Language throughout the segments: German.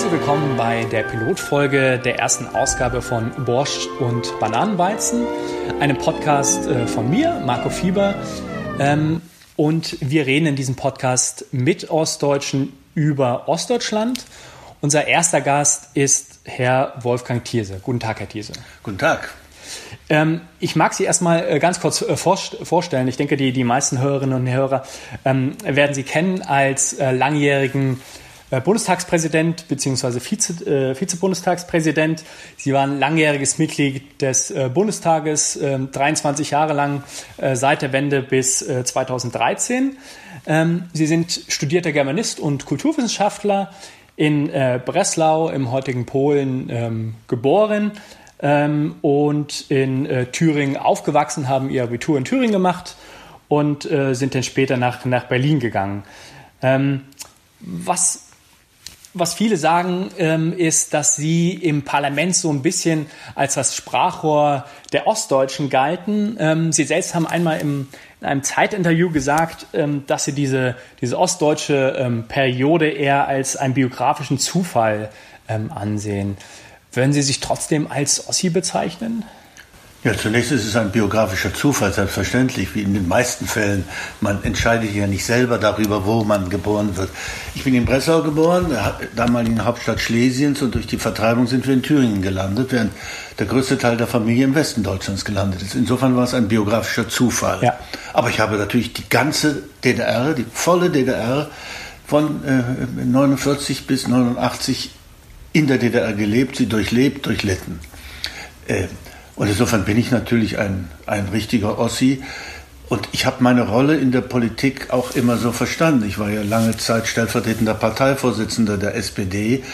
Herzlich willkommen bei der Pilotfolge der ersten Ausgabe von Borscht und Bananenweizen, einem Podcast äh, von mir, Marco Fieber. Ähm, und wir reden in diesem Podcast mit Ostdeutschen über Ostdeutschland. Unser erster Gast ist Herr Wolfgang Thierse. Guten Tag, Herr Thierse. Guten Tag. Ähm, ich mag Sie erstmal äh, ganz kurz äh, vorstellen. Ich denke, die, die meisten Hörerinnen und Hörer ähm, werden Sie kennen als äh, langjährigen äh, Bundestagspräsident bzw. Vize, äh, Vizebundestagspräsident. Sie waren langjähriges Mitglied des äh, Bundestages, äh, 23 Jahre lang äh, seit der Wende bis äh, 2013. Ähm, Sie sind studierter Germanist und Kulturwissenschaftler in äh, Breslau im heutigen Polen ähm, geboren ähm, und in äh, Thüringen aufgewachsen, haben ihr Abitur in Thüringen gemacht und äh, sind dann später nach, nach Berlin gegangen. Ähm, was was viele sagen, ähm, ist, dass sie im Parlament so ein bisschen als das Sprachrohr der Ostdeutschen galten. Ähm, sie selbst haben einmal im, in einem Zeitinterview gesagt, ähm, dass sie diese, diese ostdeutsche ähm, Periode eher als einen biografischen Zufall ähm, ansehen. Würden Sie sich trotzdem als Ossi bezeichnen? Ja, zunächst ist es ein biografischer Zufall, selbstverständlich, wie in den meisten Fällen. Man entscheidet ja nicht selber darüber, wo man geboren wird. Ich bin in Breslau geboren, der damaligen Hauptstadt Schlesiens, und durch die Vertreibung sind wir in Thüringen gelandet, während der größte Teil der Familie im Westen Deutschlands gelandet ist. Insofern war es ein biografischer Zufall. Ja. Aber ich habe natürlich die ganze DDR, die volle DDR von äh, 49 bis 89 in der DDR gelebt, sie durchlebt, durchlitten. Äh, und insofern bin ich natürlich ein, ein richtiger Ossi. Und ich habe meine Rolle in der Politik auch immer so verstanden. Ich war ja lange Zeit stellvertretender Parteivorsitzender der SPD.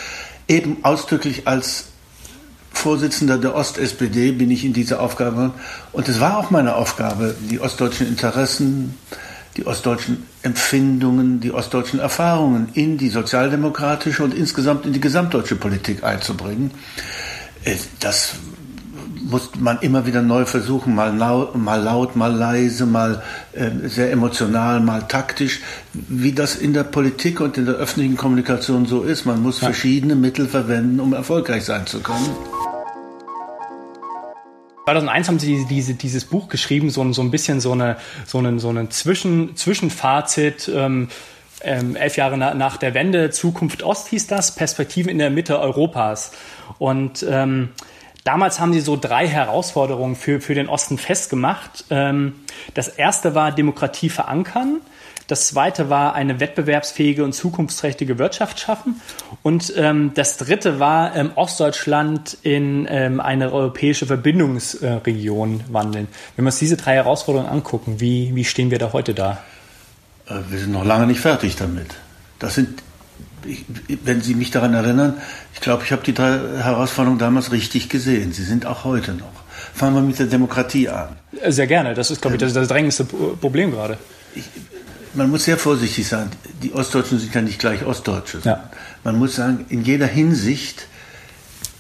Eben ausdrücklich als Vorsitzender der Ost-SPD bin ich in diese Aufgabe. Und es war auch meine Aufgabe, die ostdeutschen Interessen, die ostdeutschen Empfindungen, die ostdeutschen Erfahrungen in die sozialdemokratische und insgesamt in die gesamtdeutsche Politik einzubringen. Äh, das muss man immer wieder neu versuchen, mal laut, mal, laut, mal leise, mal äh, sehr emotional, mal taktisch, wie das in der Politik und in der öffentlichen Kommunikation so ist. Man muss ja. verschiedene Mittel verwenden, um erfolgreich sein zu können. 2001 haben Sie diese, dieses Buch geschrieben, so, so ein bisschen so eine, so eine, so eine Zwischen, Zwischenfazit. Ähm, ähm, elf Jahre na, nach der Wende, Zukunft Ost hieß das, Perspektiven in der Mitte Europas. Und ähm, Damals haben sie so drei Herausforderungen für, für den Osten festgemacht. Ähm, das erste war Demokratie verankern. Das zweite war eine wettbewerbsfähige und zukunftsträchtige Wirtschaft schaffen. Und ähm, das dritte war ähm, Ostdeutschland in ähm, eine europäische Verbindungsregion äh, wandeln. Wenn wir uns diese drei Herausforderungen angucken, wie, wie stehen wir da heute da? Äh, wir sind noch lange nicht fertig damit. Das sind ich, wenn Sie mich daran erinnern, ich glaube, ich habe die drei Herausforderungen damals richtig gesehen. Sie sind auch heute noch. Fangen wir mit der Demokratie an. Sehr gerne. Das ist, glaube ich, das, das drängendste Problem gerade. Ich, man muss sehr vorsichtig sein. Die Ostdeutschen sind ja nicht gleich Ostdeutsche. Ja. Man muss sagen, in jeder Hinsicht,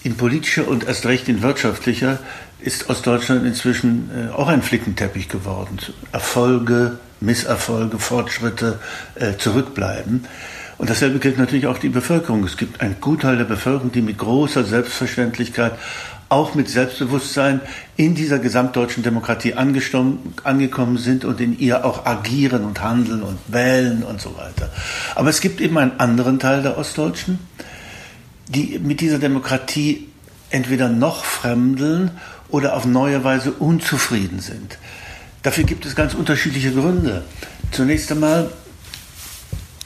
in politischer und erst recht in wirtschaftlicher, ist Ostdeutschland inzwischen äh, auch ein Flickenteppich geworden. Erfolge, Misserfolge, Fortschritte äh, zurückbleiben. Und dasselbe gilt natürlich auch die Bevölkerung. Es gibt einen Gutteil der Bevölkerung, die mit großer Selbstverständlichkeit, auch mit Selbstbewusstsein in dieser gesamtdeutschen Demokratie angekommen sind und in ihr auch agieren und handeln und wählen und so weiter. Aber es gibt eben einen anderen Teil der Ostdeutschen, die mit dieser Demokratie entweder noch fremdeln oder auf neue Weise unzufrieden sind. Dafür gibt es ganz unterschiedliche Gründe. Zunächst einmal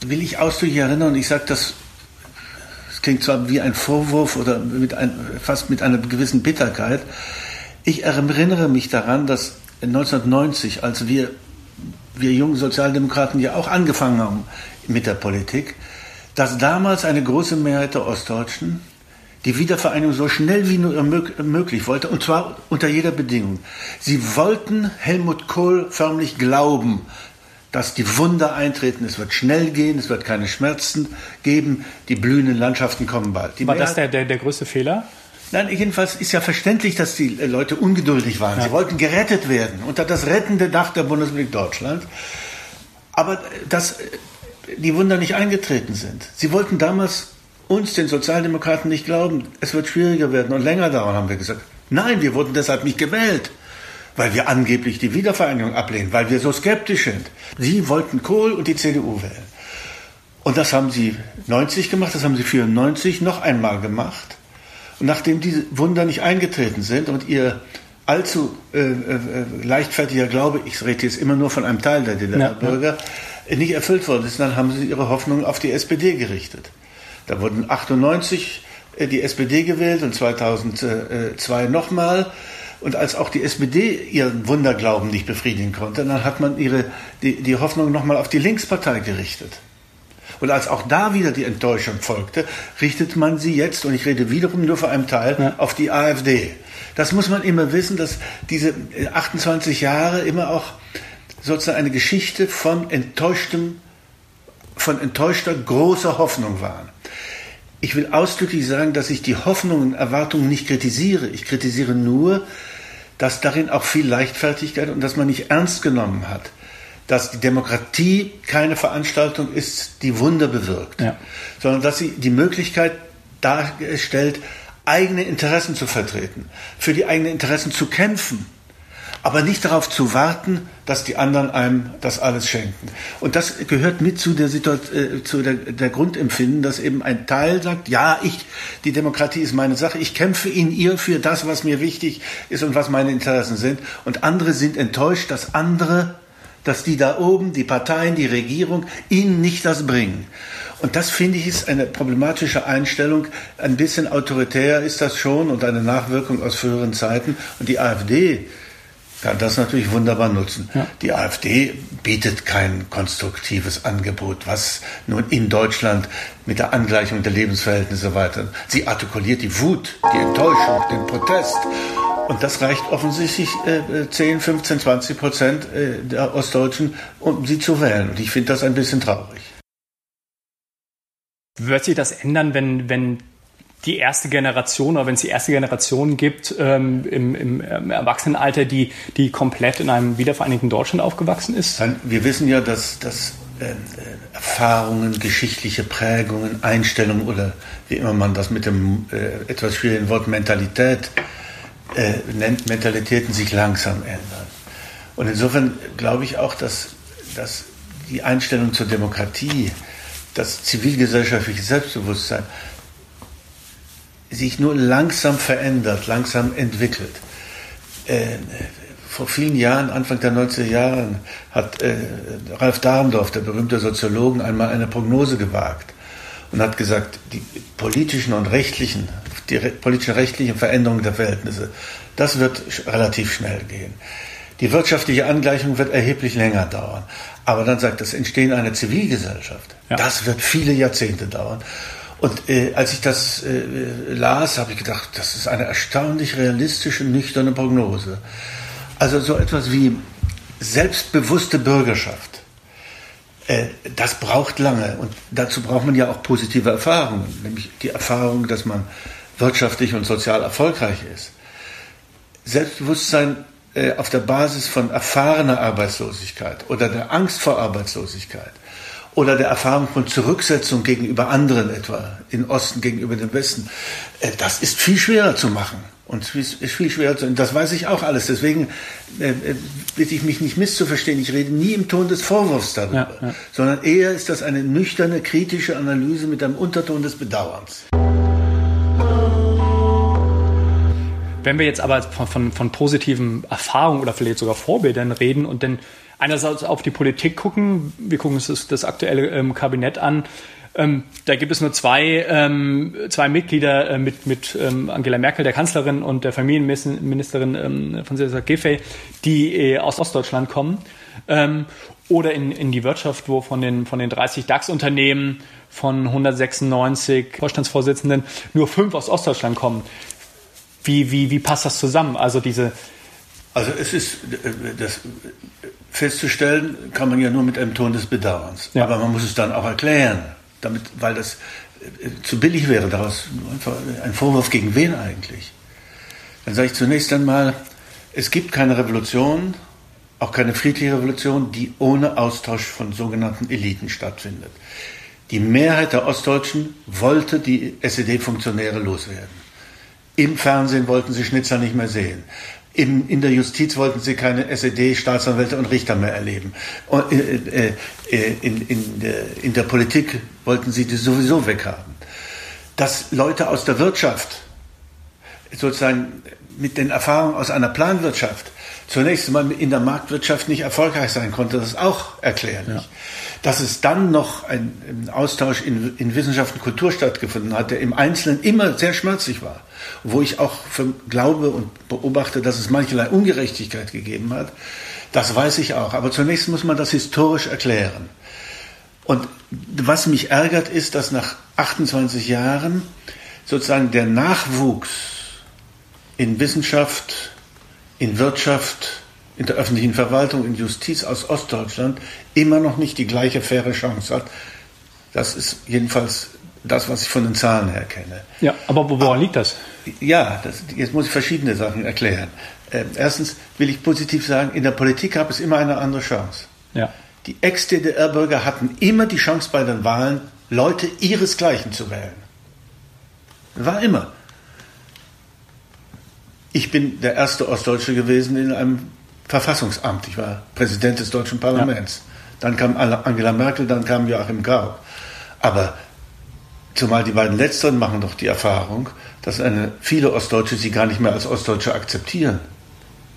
will ich ausdrücklich erinnern, ich sage das, es klingt zwar wie ein Vorwurf oder mit ein, fast mit einer gewissen Bitterkeit, ich erinnere mich daran, dass 1990, als wir, wir jungen Sozialdemokraten ja auch angefangen haben mit der Politik, dass damals eine große Mehrheit der Ostdeutschen die Wiedervereinigung so schnell wie nur möglich wollte, und zwar unter jeder Bedingung. Sie wollten Helmut Kohl förmlich glauben, dass die Wunder eintreten. Es wird schnell gehen, es wird keine Schmerzen geben, die blühenden Landschaften kommen bald. Die War das der, der, der größte Fehler? Nein, jedenfalls ist ja verständlich, dass die Leute ungeduldig waren. Ja. Sie wollten gerettet werden unter das rettende Dach der Bundesrepublik Deutschland. Aber dass die Wunder nicht eingetreten sind. Sie wollten damals uns, den Sozialdemokraten, nicht glauben, es wird schwieriger werden und länger dauern, haben wir gesagt. Nein, wir wurden deshalb nicht gewählt, weil wir angeblich die Wiedervereinigung ablehnen, weil wir so skeptisch sind. Sie wollten Kohl und die CDU wählen. Und das haben sie 90 gemacht, das haben sie 94 noch einmal gemacht. Und nachdem diese Wunder nicht eingetreten sind und ihr allzu äh, äh, leichtfertiger Glaube, ich rede jetzt immer nur von einem Teil der DDR-Bürger, ja, ja. nicht erfüllt worden ist, dann haben sie ihre Hoffnung auf die SPD gerichtet. Da wurden 98 äh, die SPD gewählt und 2002 nochmal. Und als auch die SPD ihren Wunderglauben nicht befriedigen konnte, dann hat man ihre, die, die Hoffnung nochmal auf die Linkspartei gerichtet. Und als auch da wieder die Enttäuschung folgte, richtet man sie jetzt, und ich rede wiederum nur für einen Teil, ja. auf die AfD. Das muss man immer wissen, dass diese 28 Jahre immer auch sozusagen eine Geschichte von enttäuschtem, von enttäuschter großer Hoffnung waren. Ich will ausdrücklich sagen, dass ich die Hoffnungen und Erwartungen nicht kritisiere. Ich kritisiere nur, dass darin auch viel Leichtfertigkeit und dass man nicht ernst genommen hat, dass die Demokratie keine Veranstaltung ist, die Wunder bewirkt, ja. sondern dass sie die Möglichkeit darstellt, eigene Interessen zu vertreten, für die eigenen Interessen zu kämpfen, aber nicht darauf zu warten, dass die anderen einem das alles schenken. Und das gehört mit zu der Situation, äh, zu der, der Grundempfinden, dass eben ein Teil sagt, ja, ich, die Demokratie ist meine Sache, ich kämpfe in ihr für das, was mir wichtig ist und was meine Interessen sind. Und andere sind enttäuscht, dass andere, dass die da oben, die Parteien, die Regierung, ihnen nicht das bringen. Und das finde ich ist eine problematische Einstellung. Ein bisschen autoritär ist das schon und eine Nachwirkung aus früheren Zeiten. Und die AfD kann das natürlich wunderbar nutzen. Ja. Die AfD bietet kein konstruktives Angebot, was nun in Deutschland mit der Angleichung der Lebensverhältnisse weiter. Sie artikuliert die Wut, die Enttäuschung, den Protest. Und das reicht offensichtlich äh, 10, 15, 20 Prozent äh, der Ostdeutschen, um sie zu wählen. Und ich finde das ein bisschen traurig. Wird sich das ändern, wenn, wenn die erste Generation oder wenn es die erste Generation gibt ähm, im, im, Erwachsenenalter, die, die komplett in einem wiedervereinigten Deutschland aufgewachsen ist? Wir wissen ja, dass, dass äh, Erfahrungen, geschichtliche Prägungen, Einstellungen oder wie immer man das mit dem äh, etwas schwierigen Wort Mentalität äh, nennt, Mentalitäten sich langsam ändern. Und insofern glaube ich auch, dass, dass die Einstellung zur Demokratie, das zivilgesellschaftliche Selbstbewusstsein sich nur langsam verändert, langsam entwickelt. Äh, vor vielen Jahren, Anfang der 90er Jahre, hat äh, Ralf Dahrendorf, der berühmte Soziologe, einmal eine Prognose gewagt und hat gesagt, die politischen und rechtlichen, die re politischen rechtlichen Veränderungen der Verhältnisse, das wird relativ schnell gehen. Die wirtschaftliche Angleichung wird erheblich länger dauern. Aber dann sagt das Entstehen einer Zivilgesellschaft, ja. das wird viele Jahrzehnte dauern. Und äh, als ich das äh, las, habe ich gedacht, das ist eine erstaunlich realistische, nüchterne Prognose. Also so etwas wie selbstbewusste Bürgerschaft. Äh, das braucht lange und dazu braucht man ja auch positive Erfahrungen, nämlich die Erfahrung, dass man wirtschaftlich und sozial erfolgreich ist. Selbstbewusstsein äh, auf der Basis von erfahrener Arbeitslosigkeit oder der Angst vor Arbeitslosigkeit oder der Erfahrung von Zurücksetzung gegenüber anderen etwa, im Osten gegenüber dem Westen, äh, das ist viel schwerer zu machen. Und ist viel schwerer zu, das weiß ich auch alles. Deswegen äh, äh, bitte ich mich nicht misszuverstehen. Ich rede nie im Ton des Vorwurfs darüber, ja, ja. sondern eher ist das eine nüchterne, kritische Analyse mit einem Unterton des Bedauerns. Wenn wir jetzt aber von, von, von positiven Erfahrungen oder vielleicht sogar Vorbildern reden und dann einerseits auf die Politik gucken. Wir gucken uns das, das aktuelle ähm, Kabinett an. Ähm, da gibt es nur zwei, ähm, zwei Mitglieder äh, mit, mit ähm, Angela Merkel, der Kanzlerin, und der Familienministerin ähm, Franziska Giffey, die äh, aus Ostdeutschland kommen. Ähm, oder in, in die Wirtschaft, wo von den, von den 30 DAX-Unternehmen von 196 Vorstandsvorsitzenden nur fünf aus Ostdeutschland kommen. Wie, wie, wie passt das zusammen? Also diese. Also es ist das festzustellen kann man ja nur mit einem Ton des Bedauerns. Ja. Aber man muss es dann auch erklären, damit, weil das äh, zu billig wäre, daraus ein Vorwurf gegen wen eigentlich. Dann sage ich zunächst einmal, es gibt keine Revolution, auch keine friedliche Revolution, die ohne Austausch von sogenannten Eliten stattfindet. Die Mehrheit der Ostdeutschen wollte die SED-Funktionäre loswerden. Im Fernsehen wollten sie Schnitzer nicht mehr sehen. In, in der Justiz wollten sie keine SED-Staatsanwälte und Richter mehr erleben. Und, äh, äh, äh, in, in, der, in der Politik wollten sie die sowieso weghaben. Dass Leute aus der Wirtschaft, sozusagen mit den Erfahrungen aus einer Planwirtschaft, zunächst einmal in der Marktwirtschaft nicht erfolgreich sein konnte, das ist auch erklärlich. Ja. Dass es dann noch ein, Austausch in, in Wissenschaft und Kultur stattgefunden hat, der im Einzelnen immer sehr schmerzlich war, wo ich auch für, glaube und beobachte, dass es mancherlei Ungerechtigkeit gegeben hat, das weiß ich auch. Aber zunächst muss man das historisch erklären. Und was mich ärgert, ist, dass nach 28 Jahren sozusagen der Nachwuchs in Wissenschaft, in Wirtschaft, in der öffentlichen Verwaltung, in Justiz aus Ostdeutschland immer noch nicht die gleiche faire Chance hat. Das ist jedenfalls das, was ich von den Zahlen her kenne. Ja, aber woran liegt das? Ja, das, jetzt muss ich verschiedene Sachen erklären. Äh, erstens will ich positiv sagen, in der Politik gab es immer eine andere Chance. Ja. Die Ex-DDR-Bürger hatten immer die Chance bei den Wahlen, Leute ihresgleichen zu wählen. War immer. Ich bin der erste Ostdeutsche gewesen in einem Verfassungsamt. Ich war Präsident des deutschen Parlaments. Ja. Dann kam Angela Merkel, dann kam Joachim Gauck. Aber zumal die beiden Letzteren machen doch die Erfahrung, dass eine, viele Ostdeutsche sie gar nicht mehr als Ostdeutsche akzeptieren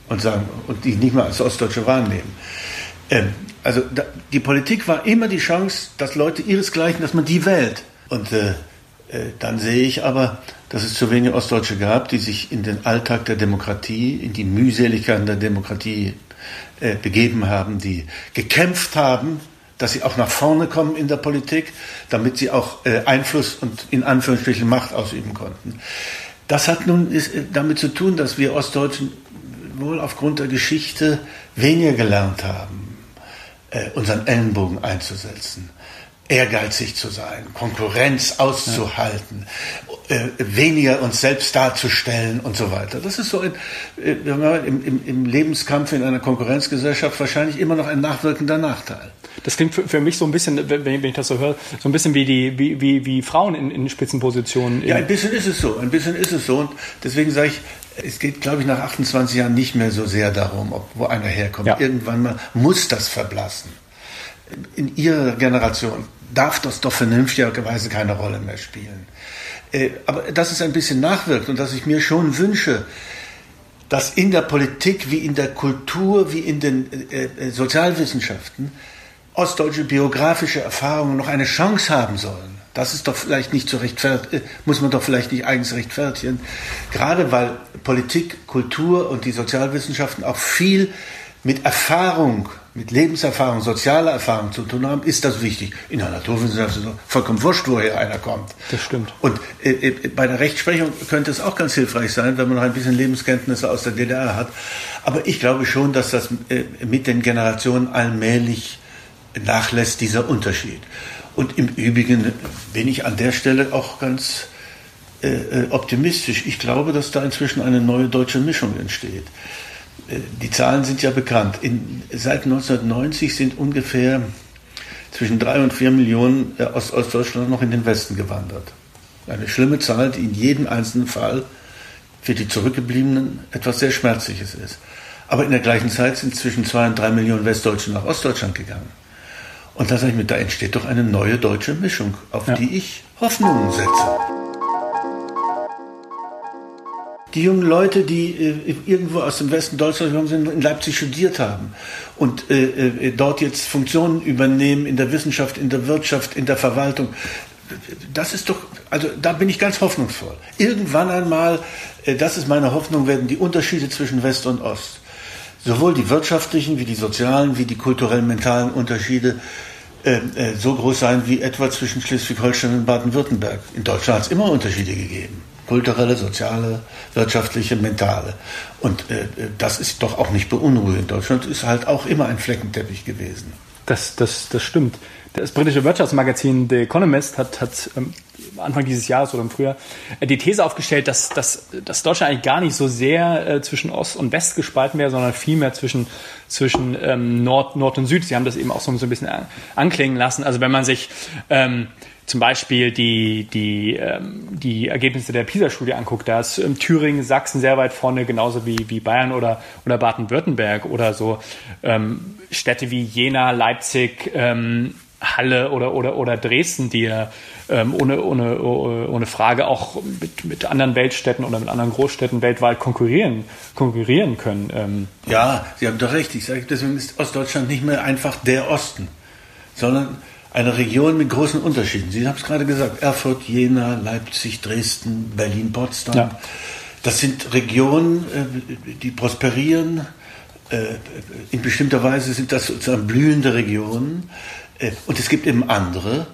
und sagen und die nicht mehr als Ostdeutsche wahrnehmen. Ähm, also da, die Politik war immer die Chance, dass Leute ihresgleichen, dass man die wählt. Und äh, äh, dann sehe ich aber, dass es zu wenige Ostdeutsche gab, die sich in den Alltag der Demokratie, in die Mühseligkeiten der Demokratie äh, begeben haben, die gekämpft haben, dass sie auch nach vorne kommen in der Politik, damit sie auch äh, Einfluss und in Anführungsstrichen Macht ausüben konnten. Das hat nun ist, äh, damit zu tun, dass wir Ostdeutschen wohl aufgrund der Geschichte weniger gelernt haben, äh, unseren Ellenbogen einzusetzen ehrgeizig zu sein, Konkurrenz auszuhalten, ja. äh, weniger uns selbst darzustellen und so weiter. Das ist so ein, äh, im, im, im, Lebenskampf in einer Konkurrenzgesellschaft wahrscheinlich immer noch ein nachwirkender Nachteil. Das klingt für, für mich so ein bisschen, wenn, wenn, ich das so höre, so ein bisschen wie die wie, wie, wie Frauen in, in Spitzenpositionen. Ja, ein bisschen ist es so, ein bisschen ist es so und deswegen sage ich, es geht, glaube ich, nach 28 Jahren nicht mehr so sehr darum, ob, wo einer herkommt. Ja. Irgendwann mal muss das verblassen in ihrer Generation darf das doch vernünftigerweise keine Rolle mehr spielen. Äh, aber dass es ein bisschen nachwirkt und dass ich mir schon wünsche, dass in der Politik wie in der Kultur wie in den äh, äh, Sozialwissenschaften ostdeutsche biografische Erfahrungen noch eine Chance haben sollen. Das ist doch vielleicht nicht zu rechtfertigen, muss man doch vielleicht nicht eigens rechtfertigen. Gerade weil Politik, Kultur und die Sozialwissenschaften auch viel mit Erfahrung mit Lebenserfahrung, sozialer Erfahrung zu tun haben, ist das wichtig. In der Naturwissenschaft ist es vollkommen wurscht, woher einer kommt. Das stimmt. Und äh, äh, bei der Rechtsprechung könnte es auch ganz hilfreich sein, wenn man noch ein bisschen Lebenskenntnisse aus der DDR hat. Aber ich glaube schon, dass das äh, mit den Generationen allmählich nachlässt, dieser Unterschied. Und im Übrigen bin ich an der Stelle auch ganz äh, äh optimistisch. Ich glaube, dass da inzwischen eine neue deutsche Mischung entsteht. Die Zahlen sind ja bekannt. In, seit 1990 sind ungefähr zwischen drei und vier Millionen äh, aus Ostdeutschland noch in den Westen gewandert. Eine schlimme Zahl, die in jedem einzelnen Fall für die Zurückgebliebenen etwas sehr Schmerzliches ist. Aber in der gleichen Zeit sind zwischen zwei und drei Millionen Westdeutsche nach Ostdeutschland gegangen. Und da sage ich mir, da entsteht doch eine neue deutsche Mischung, auf ja. die ich Hoffnungen setze. Die jungen Leute, die äh, irgendwo aus dem Westen Deutschlands gekommen sind, in Leipzig studiert haben und äh, äh, dort jetzt Funktionen übernehmen in der Wissenschaft, in der Wirtschaft, in der Verwaltung. Das ist doch, also da bin ich ganz hoffnungsvoll. Irgendwann einmal, äh, das ist meine Hoffnung, werden die Unterschiede zwischen West und Ost, sowohl die wirtschaftlichen wie die sozialen, wie die kulturellen, mentalen Unterschiede, äh, so groß sein wie etwa zwischen Schleswig-Holstein und Baden-Württemberg. In Deutschland hat es immer Unterschiede gegeben kulturelle, soziale, wirtschaftliche, mentale. Und äh, das ist doch auch nicht beunruhigend. Deutschland ist halt auch immer ein Fleckenteppich gewesen. Das, das, das stimmt. Das britische Wirtschaftsmagazin The Economist hat, hat ähm, Anfang dieses Jahres oder im Frühjahr äh, die These aufgestellt, dass, dass, dass Deutschland eigentlich gar nicht so sehr äh, zwischen Ost und West gespalten wäre, sondern vielmehr zwischen, zwischen ähm, Nord, Nord und Süd. Sie haben das eben auch so, ein bisschen anklingen lassen. Also wenn man sich ähm, zum Beispiel die, die, ähm, die Ergebnisse der PISA-Studie anguckt, da ist ähm, Thüringen, Sachsen sehr weit vorne, genauso wie, wie Bayern oder, oder Baden-Württemberg oder so ähm, Städte wie Jena, Leipzig, ähm, Halle oder, oder, oder Dresden, die ja ähm, ohne, ohne, ohne Frage auch mit, mit anderen Weltstädten oder mit anderen Großstädten weltweit konkurrieren, konkurrieren können. Ähm. Ja, Sie haben doch recht. Ich sage, deswegen ist Ostdeutschland nicht mehr einfach der Osten, sondern eine Region mit großen Unterschieden. Sie haben es gerade gesagt, Erfurt, Jena, Leipzig, Dresden, Berlin, Potsdam. Ja. Das sind Regionen, äh, die prosperieren. Äh, in bestimmter Weise sind das sozusagen blühende Regionen. Äh, und es gibt eben andere.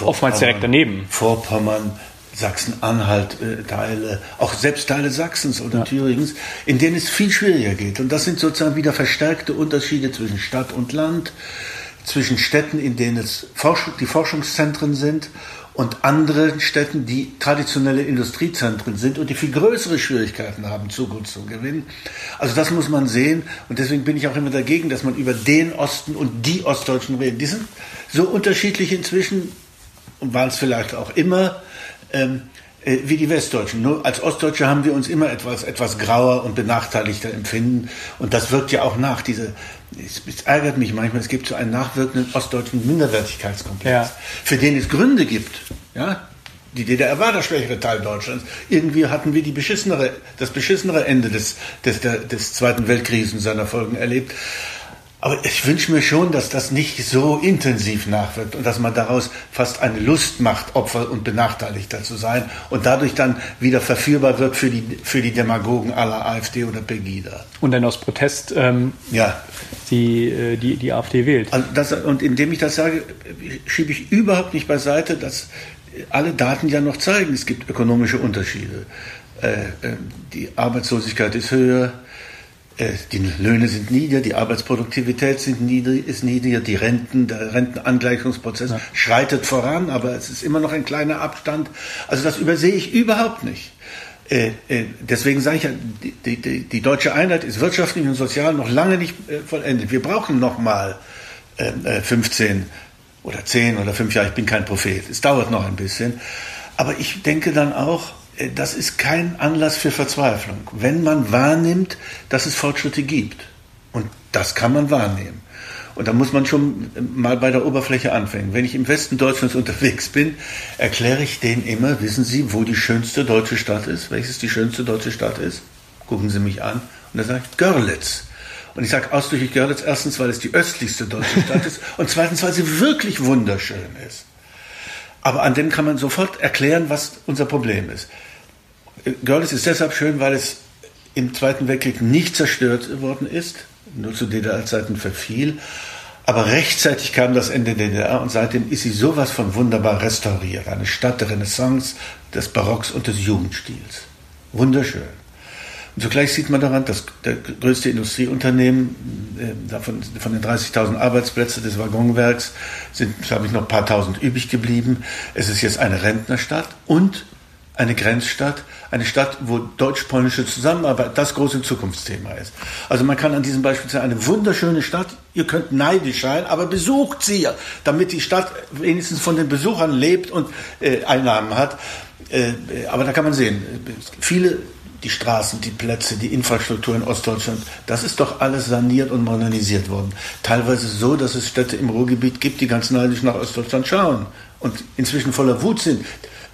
Oftmals direkt daneben. Vorpommern, Sachsen-Anhalt Teile, auch selbst Teile Sachsens oder ja. Thüringens, in denen es viel schwieriger geht. Und das sind sozusagen wieder verstärkte Unterschiede zwischen Stadt und Land zwischen Städten, in denen es Forsch die Forschungszentren sind und anderen Städten, die traditionelle Industriezentren sind und die viel größere Schwierigkeiten haben, Zukunft zu gewinnen. Also das muss man sehen und deswegen bin ich auch immer dagegen, dass man über den Osten und die Ostdeutschen redet. Die sind so unterschiedlich inzwischen und waren es vielleicht auch immer. Ähm, äh, wie die Westdeutschen. Nur als Ostdeutsche haben wir uns immer etwas, etwas grauer und benachteiligter empfinden. Und das wirkt ja auch nach. Diese, es, es ärgert mich manchmal, es gibt so einen nachwirkenden ostdeutschen Minderwertigkeitskomplex, ja. für den es Gründe gibt. Ja? Die DDR war der schwächere Teil Deutschlands. Irgendwie hatten wir die beschissenere, das beschissenere Ende des, des, des Zweiten Weltkriegs und seiner Folgen erlebt. Aber ich wünsche mir schon, dass das nicht so intensiv nachwirkt und dass man daraus fast eine Lust macht, Opfer und Benachteiligter zu sein und dadurch dann wieder verführbar wird für die, für die Demagogen aller AfD oder Pegida. Und dann aus Protest ähm, ja. die, äh, die, die AfD wählt. Also das, und indem ich das sage, schiebe ich überhaupt nicht beiseite, dass alle Daten ja noch zeigen, es gibt ökonomische Unterschiede. Äh, äh die Arbeitslosigkeit ist höher, die Löhne sind niedriger, die Arbeitsproduktivität sind niedrig, ist niedriger, die Renten, der Rentenangleichungsprozess ja. schreitet voran, aber es ist immer noch ein kleiner Abstand. Also das übersehe ich überhaupt nicht. Äh, äh, deswegen sage ich ja, die, die, die, deutsche Einheit ist wirtschaftlich und sozial noch lange nicht vollendet. Wir brauchen noch mal 15 oder 10 oder 5 Jahre. Ich bin kein Prophet. Es dauert noch ein bisschen. Aber ich denke dann auch, äh, das ist kein Anlass für Verzweiflung. Wenn man wahrnimmt, dass es Fortschritte gibt. Und das kann man wahrnehmen. Und da muss man schon mal bei der Oberfläche anfangen. Wenn ich im Westen Deutschlands unterwegs bin, erkläre ich denen immer, wissen Sie, wo die schönste deutsche Stadt ist? Welches die schönste deutsche Stadt ist? Gucken Sie mich an. Und dann sage ich, Görlitz. Und ich sage ausdrücklich Görlitz, erstens, weil es die östlichste deutsche Stadt ist und zweitens, weil sie wirklich wunderschön ist. Aber an dem kann man sofort erklären, was unser Problem ist. Görlitz ist deshalb schön, weil es im Zweiten Weltkrieg nicht zerstört worden ist, nur zu DDR-Zeiten verfiel. Aber rechtzeitig kam das Ende der DDR und seitdem ist sie sowas von wunderbar restauriert. Eine Stadt der Renaissance, des Barocks und des Jugendstils. Wunderschön. Und zugleich sieht man daran, dass der größte Industrieunternehmen, äh, davon, von den 30.000 Arbeitsplätzen des Waggonwerks sind, glaube ich, noch ein paar tausend übrig geblieben. Es ist jetzt eine Rentnerstadt und eine Grenzstadt, eine Stadt, wo deutsch-polnische Zusammenarbeit das große Zukunftsthema ist. Also man kann an diesem Beispiel sagen, eine wunderschöne Stadt, ihr könnt neidisch sein, aber besucht sie, damit die Stadt wenigstens von den Besuchern lebt und äh, Einnahmen hat. Äh, aber da kann man sehen, viele die Straßen, die Plätze, die Infrastruktur in Ostdeutschland, das ist doch alles saniert und modernisiert worden. Teilweise so, dass es Städte im Ruhrgebiet gibt, die ganz neidisch nach Ostdeutschland schauen und inzwischen voller Wut sind.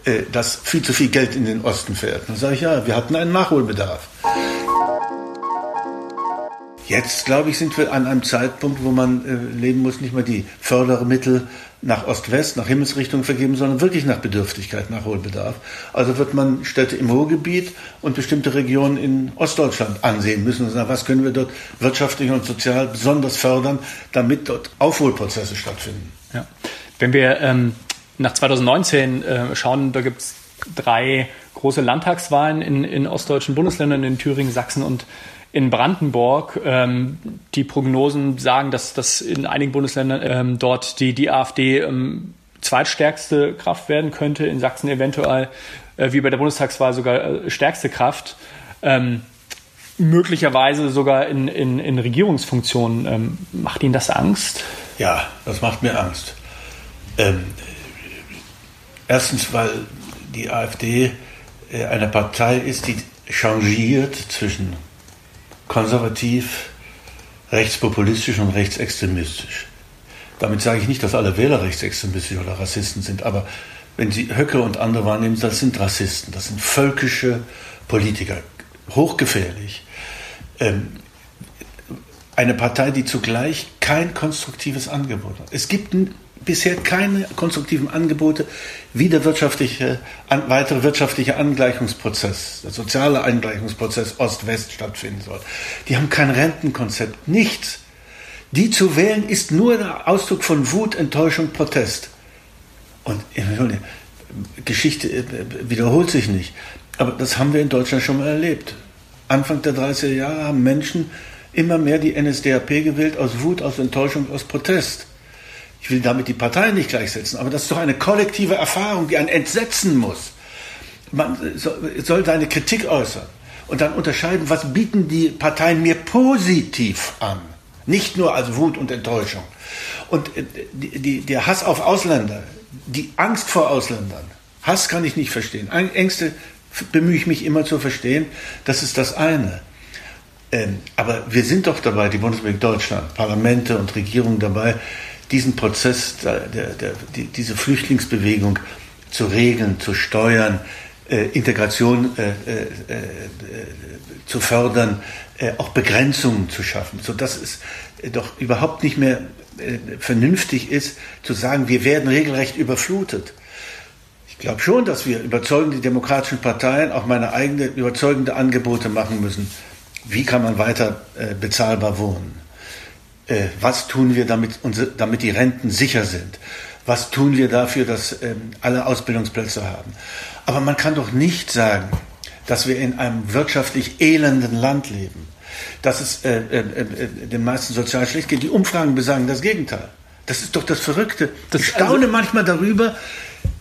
Äh, dass viel zu viel Geld in den Osten fährt. Dann sage ich, ja, wir hatten einen Nachholbedarf. Jetzt, glaube ich, sind wir an einem Zeitpunkt, wo man äh, leben muss, nicht mehr die Fördermittel nach Ost-West, nach Himmelsrichtung vergeben, sondern wirklich nach Bedürftigkeit, Nachholbedarf. Also wird man Städte im Ruhrgebiet und bestimmte Regionen in Ostdeutschland ansehen müssen und sagen, was können wir dort wirtschaftlich und sozial besonders fördern, damit dort Aufholprozesse stattfinden. Ja. Wenn wir ähm, nach 2019 äh, schauen, da gibt es drei große Landtagswahlen in, in ostdeutschen Bundesländern, in Thüringen, Sachsen und in Brandenburg. Ähm, die Prognosen sagen, dass, dass in einigen Bundesländern ähm, dort die, die AfD ähm, zweitstärkste Kraft werden könnte, in Sachsen eventuell äh, wie bei der Bundestagswahl sogar äh, stärkste Kraft. Ähm, möglicherweise sogar in, in, in Regierungsfunktionen. Ähm, macht Ihnen das Angst? Ja, das macht mir Angst. Ähm, erstens, weil die AfD äh, eine Partei ist, die changiert zwischen konservativ, rechtspopulistisch und rechtsextremistisch. Damit sage ich nicht, dass alle Wähler rechtsextremistisch oder Rassisten sind, aber wenn Sie Höcke und andere wahrnehmen, das sind Rassisten, das sind völkische Politiker, hochgefährlich. Ähm, eine Partei, die zugleich kein konstruktives Angebot hat. Es gibt bisher keine konstruktiven Angebote, wie der wirtschaftliche, an, weitere wirtschaftliche Angleichungsprozess, der soziale Angleichungsprozess Ost-West stattfinden soll. Die haben kein Rentenkonzept, nichts. Die zu wählen ist nur der Ausdruck von Wut, Enttäuschung, Protest. Und Geschichte äh, wiederholt sich nicht. Aber das haben wir in Deutschland schon mal erlebt. Anfang der 30er Jahre haben Menschen immer mehr die NSDAP gewählt aus Wut, aus Enttäuschung, aus Protest. Ich will damit die Parteien nicht gleichsetzen, aber das ist doch eine kollektive Erfahrung, die einen entsetzen muss. Man soll seine Kritik äußern und dann unterscheiden, was bieten die Parteien mir positiv an. Nicht nur als Wut und Enttäuschung. Und äh, die, die, der Hass auf Ausländer, die Angst vor Ausländern, Hass kann ich nicht verstehen. Ängste bemühe ich mich immer zu verstehen. Das ist das eine. Ähm, aber wir sind doch dabei, die Bundesrepublik Deutschland, Parlamente und Regierungen dabei, diesen Prozess, der, der, die, diese Flüchtlingsbewegung zu regeln, zu steuern, äh, Integration äh, äh, äh zu fördern, äh, auch Begrenzungen zu schaffen, sodass es doch überhaupt nicht mehr äh, vernünftig ist, zu sagen, wir werden regelrecht überflutet. Ich glaube schon, dass wir überzeugende demokratischen Parteien auch meine eigene überzeugende Angebote machen müssen. Wie kann man weiter äh, bezahlbar wohnen? Äh, was tun wir, damit, unsere, damit die Renten sicher sind? Was tun wir dafür, dass ähm, alle Ausbildungsplätze haben? Aber man kann doch nicht sagen, dass wir in einem wirtschaftlich elenden Land leben, dass es äh, äh, äh, den meisten sozial schlecht geht. Die Umfragen besagen das Gegenteil. Das ist doch das Verrückte. Das, ich staune also, manchmal darüber,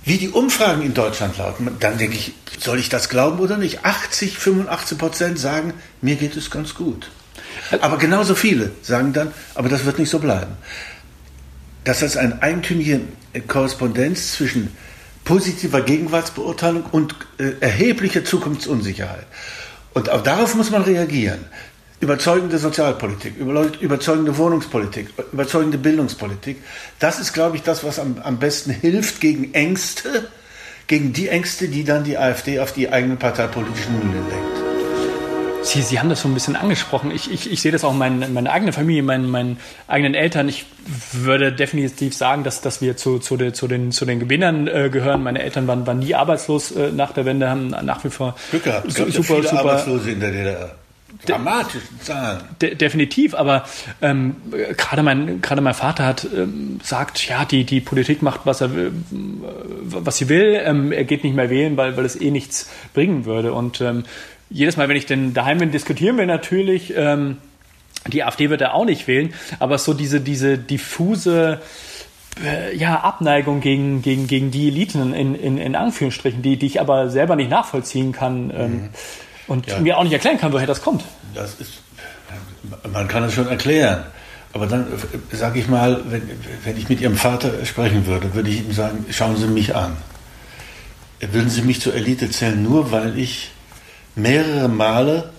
wie die Umfragen in Deutschland lauten. Dann denke ich, soll ich das glauben oder nicht? 80, 85 Prozent sagen, mir geht es ganz gut. Aber genauso viele sagen dann, aber das wird nicht so bleiben. Das ist eine eigentümliche Korrespondenz zwischen positiver Gegenwartsbeurteilung und äh, erheblicher Zukunftsunsicherheit. Und auch darauf muss man reagieren. Überzeugende Sozialpolitik, überzeugende Wohnungspolitik, überzeugende Bildungspolitik. Das ist, glaube ich, das, was am, am besten hilft gegen Ängste, gegen die Ängste, die dann die AfD auf die eigenen parteipolitischen Mühlen lenkt. Sie, Sie haben das so ein bisschen angesprochen. Ich, ich, ich sehe das auch in mein, meiner eigenen Familie, meinen, meinen eigenen Eltern. Ich würde definitiv sagen, dass, dass wir zu, zu, de, zu, den, zu den Gewinnern äh, gehören. Meine Eltern waren, waren nie arbeitslos äh, nach der Wende, haben nach wie vor Glück gehabt. Es gab super, ja viele super, Arbeitslose in der DDR dramatischen Zahlen. De definitiv, aber ähm, gerade mein gerade mein Vater hat ähm, sagt, ja, die die Politik macht was er will, was sie will. Ähm, er geht nicht mehr wählen, weil weil es eh nichts bringen würde. Und ähm, jedes Mal, wenn ich denn daheim bin, diskutieren wir natürlich. Ähm, die AfD wird er auch nicht wählen, aber so diese, diese diffuse äh, ja, Abneigung gegen, gegen, gegen die Eliten in, in, in Anführungsstrichen, die, die ich aber selber nicht nachvollziehen kann ähm, mhm. Und ja. mir auch nicht erklären kann, woher das kommt. Das ist, man kann es schon erklären. Aber dann äh, sage ich mal, wenn, wenn ich mit Ihrem Vater sprechen würde, würde ich ihm sagen, schauen Sie mich an. Würden Sie mich zur Elite zählen, nur weil ich mehrere Male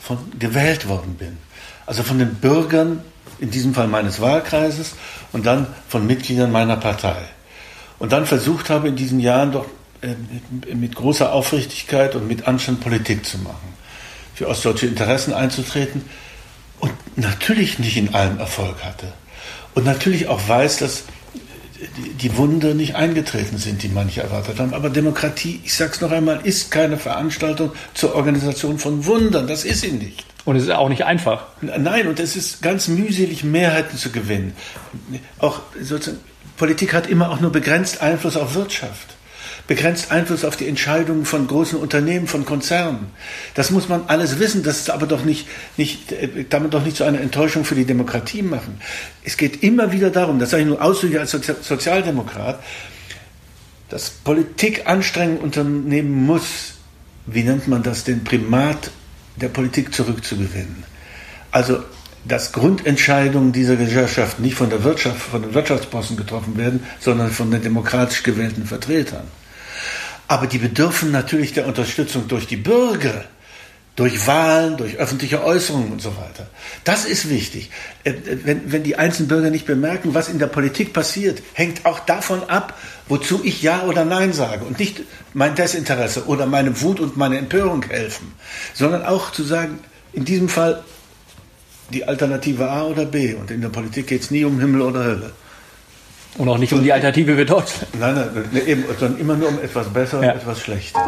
von, gewählt worden bin. Also von den Bürgern, in diesem Fall meines Wahlkreises, und dann von Mitgliedern meiner Partei. Und dann versucht habe, in diesen Jahren doch mit großer Aufrichtigkeit und mit Anstand Politik zu machen, für ostdeutsche Interessen einzutreten und natürlich nicht in allem Erfolg hatte. Und natürlich auch weiß, dass die Wunder nicht eingetreten sind, die manche erwartet haben. Aber Demokratie, ich sage es noch einmal, ist keine Veranstaltung zur Organisation von Wundern. Das ist sie nicht. Und es ist auch nicht einfach. Nein, und es ist ganz mühselig, Mehrheiten zu gewinnen. Auch sozusagen, Politik hat immer auch nur begrenzt Einfluss auf Wirtschaft. Begrenzt Einfluss auf die Entscheidungen von großen Unternehmen, von Konzernen. Das muss man alles wissen, das ist aber doch nicht, nicht, äh, damit doch nicht zu einer Enttäuschung für die Demokratie machen. Es geht immer wieder darum, das sage ich nur ausdrücklich als Sozialdemokrat, dass Politik Anstrengungen unternehmen muss, wie nennt man das, den Primat der Politik zurückzugewinnen. Also dass Grundentscheidungen dieser Gesellschaft nicht von der Wirtschaft, von den Wirtschaftsbossen getroffen werden, sondern von den demokratisch gewählten Vertretern. Aber die bedürfen natürlich der Unterstützung durch die Bürger, durch Wahlen, durch öffentliche Äußerungen und so weiter. Das ist wichtig. Äh, wenn, wenn die einzelnen Bürger nicht bemerken, was in der Politik passiert, hängt auch davon ab, wozu ich Ja oder Nein sage und nicht mein Desinteresse oder meine Wut und meine Empörung helfen, sondern auch zu sagen, in diesem Fall die Alternative A oder B. Und in der Politik geht es nie um Himmel oder Hölle. Und auch nicht um die Alternative für Deutschland. Nein, nein, eben, sondern immer nur um etwas besser ja. und etwas schlechter.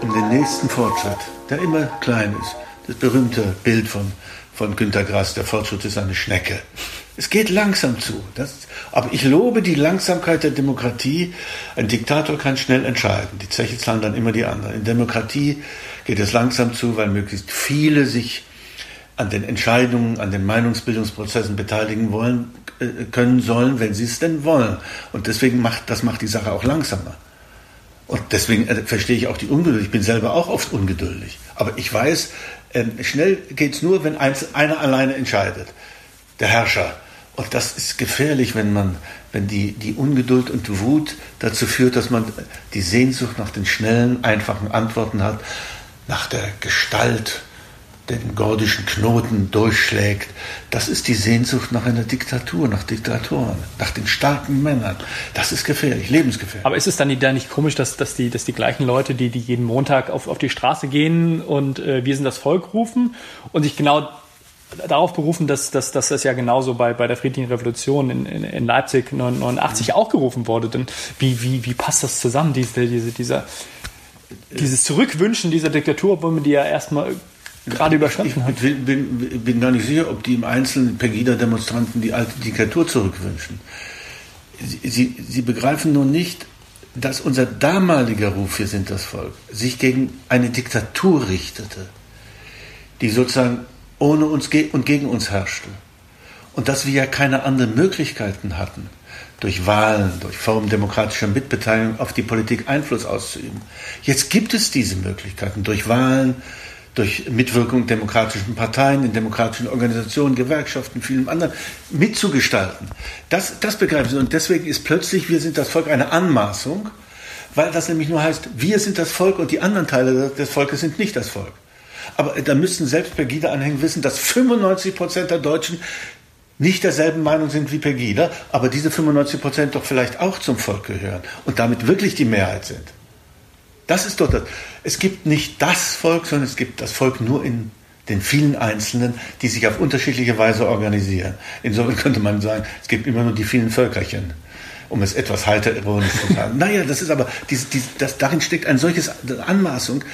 Um den nächsten Fortschritt, der immer klein ist. Das berühmte Bild von, von Günter Grass, der Fortschritt ist eine Schnecke. Es geht langsam zu. Das, aber ich lobe die Langsamkeit der Demokratie. Ein Diktator kann schnell entscheiden. Die Zeche zahlen dann immer die anderen. In Demokratie geht es langsam zu, weil möglichst viele sich an den Entscheidungen, an den Meinungsbildungsprozessen beteiligen wollen, können sollen, wenn sie es denn wollen. Und deswegen macht, das macht die Sache auch langsamer. Und deswegen äh, verstehe ich auch die Ungeduld. Ich bin selber auch oft ungeduldig. Aber ich weiß, äh, schnell geht's nur, wenn einer alleine entscheidet. Der Herrscher. Und das ist gefährlich, wenn man, wenn die, die Ungeduld und Wut dazu führt, dass man die Sehnsucht nach den schnellen, einfachen Antworten hat, nach der Gestalt, den gordischen Knoten durchschlägt. Das ist die Sehnsucht nach einer Diktatur, nach Diktatoren, nach den starken Männern. Das ist gefährlich, lebensgefährlich. Aber ist es dann da nicht komisch, dass, dass, die, dass die gleichen Leute, die, die jeden Montag auf, auf die Straße gehen und äh, wir sind das Volk rufen und sich genau darauf berufen, dass, dass, dass das ja genauso bei, bei der Friedlichen Revolution in, in, in Leipzig 1989 mhm. auch gerufen wurde. Denn wie, wie, wie passt das zusammen, diese, diese, dieser, dieses Zurückwünschen dieser Diktatur, obwohl man die ja erstmal gerade überstanden hat. Ich bin, bin, gar nicht sicher, ob die im Einzelnen Pegida-Demonstranten die alte Diktatur zurückwünschen. Sie, sie, sie begreifen nur nicht, dass unser damaliger Ruf, wir sind das Volk, sich gegen eine Diktatur richtete, die sozusagen ohne uns und gegen uns herrschte. Und dass wir ja keine anderen Möglichkeiten hatten, durch Wahlen, durch Formen demokratischer Mitbeteiligung auf die Politik Einfluss auszuüben. Jetzt gibt es diese Möglichkeiten durch Wahlen, durch Mitwirkung demokratischen Parteien, in demokratischen Organisationen, Gewerkschaften, vielen anderen mitzugestalten. Das, das begreifen Sie. Und deswegen ist plötzlich, wir sind das Volk, eine Anmaßung, weil das nämlich nur heißt, wir sind das Volk und die anderen Teile des Volkes sind nicht das Volk. Aber da müssten selbst Pegida-Anhänger wissen, dass 95 Prozent der Deutschen nicht derselben Meinung sind wie Pegida, aber diese 95 Prozent doch vielleicht auch zum Volk gehören und damit wirklich die Mehrheit sind. Das ist doch das. Es gibt nicht das Volk, sondern es gibt das Volk nur in den vielen Einzelnen, die sich auf unterschiedliche Weise organisieren. Insofern könnte man sagen, es gibt immer nur die vielen Völkerchen, um es etwas heiter ironisch zu sagen. naja, das ist aber, dies, dies, das, darin steckt ein solches Anmaßung.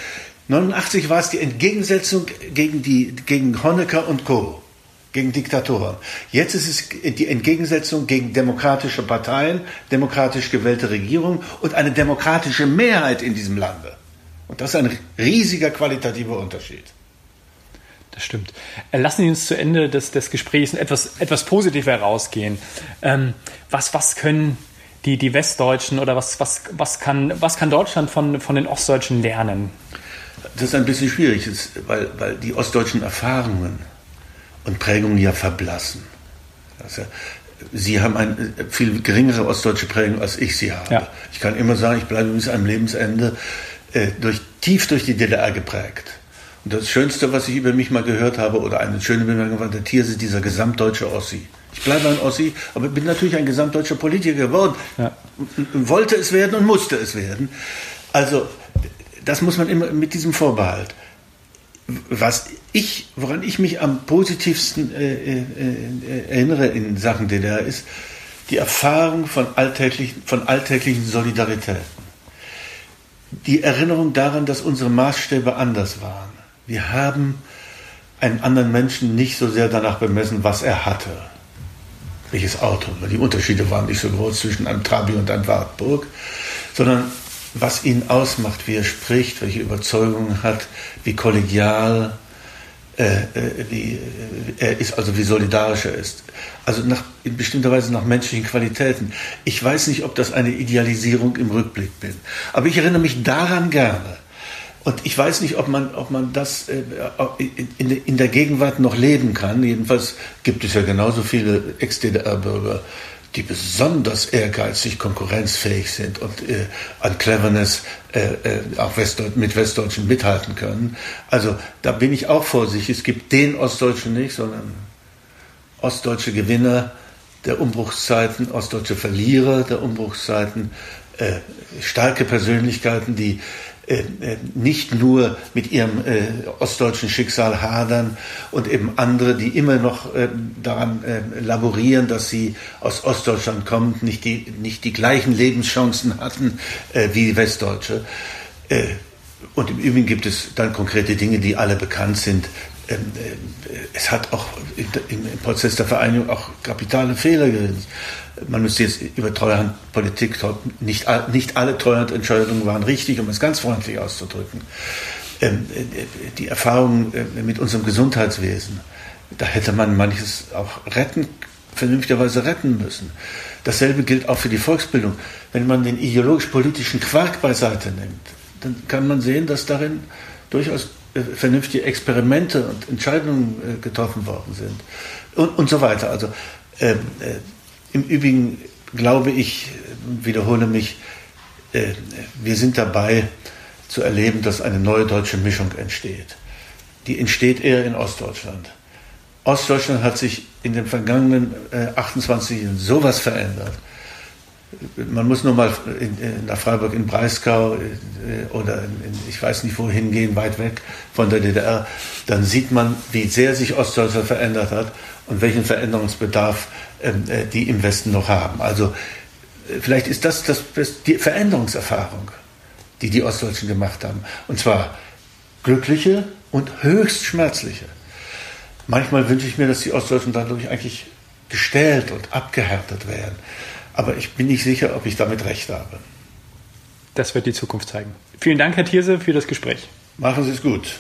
89 war es die Entgegensetzung gegen, die, gegen Honecker und Co gegen Diktatoren. Jetzt ist es die Entgegensetzung gegen demokratische Parteien, demokratisch gewählte Regierungen und eine demokratische Mehrheit in diesem Lande. Und das ist ein riesiger qualitativer Unterschied. Das stimmt. Äh, lassen Sie uns zu Ende des, des Gesprächs etwas, etwas positiver herausgehen. Ähm, was, was können die, die Westdeutschen oder was, was, was, kann, was kann Deutschland von, von den Ostdeutschen lernen? Das ist ein bisschen schwierig, weil, weil die ostdeutschen Erfahrungen und Prägungen ja verblassen. Also, Sie haben eine viel geringere ostdeutsche Prägung, als ich sie habe. Ja. Ich kann immer sagen, ich bleibe bis am Lebensende äh, durch, tief durch die DDR geprägt. Und das Schönste, was ich über mich mal gehört habe, oder eine schöne Bemerkung war, der Tier ist dieser gesamtdeutsche Ossi. Ich bleibe ein Ossi, aber bin natürlich ein gesamtdeutscher Politiker geworden. Ja. Wollte es werden und musste es werden. Also, das muss man immer mit diesem Vorbehalt was ich, woran ich mich am positivsten äh, äh, äh, erinnere in Sachen DDR ist die Erfahrung von alltäglichen, von alltäglichen Solidaritäten. Die Erinnerung daran, dass unsere Maßstäbe anders waren. Wir haben einen anderen Menschen nicht so sehr danach bemessen, was er hatte. Welches Auto. Die Unterschiede waren nicht so groß zwischen einem Trabi und einem Wartburg, sondern was ihn ausmacht, wie er spricht, welche Überzeugungen hat, wie kollegial äh, äh, wie, äh, er ist, also wie solidarisch er ist. Also nach, in bestimmter Weise nach menschlichen Qualitäten. Ich weiß nicht, ob das eine Idealisierung im Rückblick bin. Aber ich erinnere mich daran gerne. Und ich weiß nicht, ob man, ob man das äh, in, in, der Gegenwart noch leben kann. Jedenfalls gibt es ja genauso viele Ex-DDR-Bürger, die besonders ehrgeizig, konkurrenzfähig sind und äh, an Cleverness äh, äh, auch Westdeut mit Westdeutschen mithalten können. Also da bin ich auch vorsichtig. Es gibt den Ostdeutschen nicht, sondern ostdeutsche Gewinner der Umbruchszeiten, ostdeutsche Verlierer der Umbruchszeiten, äh, starke Persönlichkeiten, die nicht nur mit ihrem äh, ostdeutschen Schicksal hadern und eben andere, die immer noch äh, daran äh, laborieren, dass sie aus Ostdeutschland kommen, nicht die, nicht die gleichen Lebenschancen hatten äh, wie Westdeutsche. und im Übrigen gibt es dann konkrete Dinge, die alle bekannt sind. Ähm, es hat auch im Prozess der Vereinigung auch kapitale Fehler gegeben man müsste jetzt über Treuhandpolitik, nicht, nicht alle Treuhandentscheidungen waren richtig, um es ganz freundlich auszudrücken. Ähm, die Erfahrung äh, mit unserem Gesundheitswesen, da hätte man manches auch retten, vernünftigerweise retten müssen. Dasselbe gilt auch für die Volksbildung. Wenn man den ideologisch-politischen Quark beiseite nimmt, dann kann man sehen, dass darin durchaus äh, vernünftige Experimente und Entscheidungen äh, getroffen worden sind und, und so weiter. Also äh, im Übrigen glaube ich, wiederhole mich, äh, wir sind dabei zu erleben, dass eine neue deutsche Mischung entsteht. Die entsteht eher in Ostdeutschland. Ostdeutschland hat sich in den vergangenen 28 äh, Jahren sowas verändert. Man muss nur mal in, nach Freiburg in Breisgau äh, oder in, ich weiß nicht wohin gehen, weit weg von der DDR, dann sieht man, wie sehr sich Ostdeutschland verändert hat und welchen Veränderungsbedarf ähm, äh, die im Westen noch haben. Also äh, vielleicht ist das, das, die Veränderungserfahrung, die die Ostdeutschen gemacht haben. Und zwar glückliche und höchst schmerzliche. Manchmal wünsche ich mir, dass die Ostdeutschen dadurch eigentlich gestählt und abgehärtet wären. Aber ich bin nicht sicher, ob ich damit recht habe. Das wird die Zukunft zeigen. Vielen Dank, Herr Thierse, für das Gespräch. Machen Sie es gut.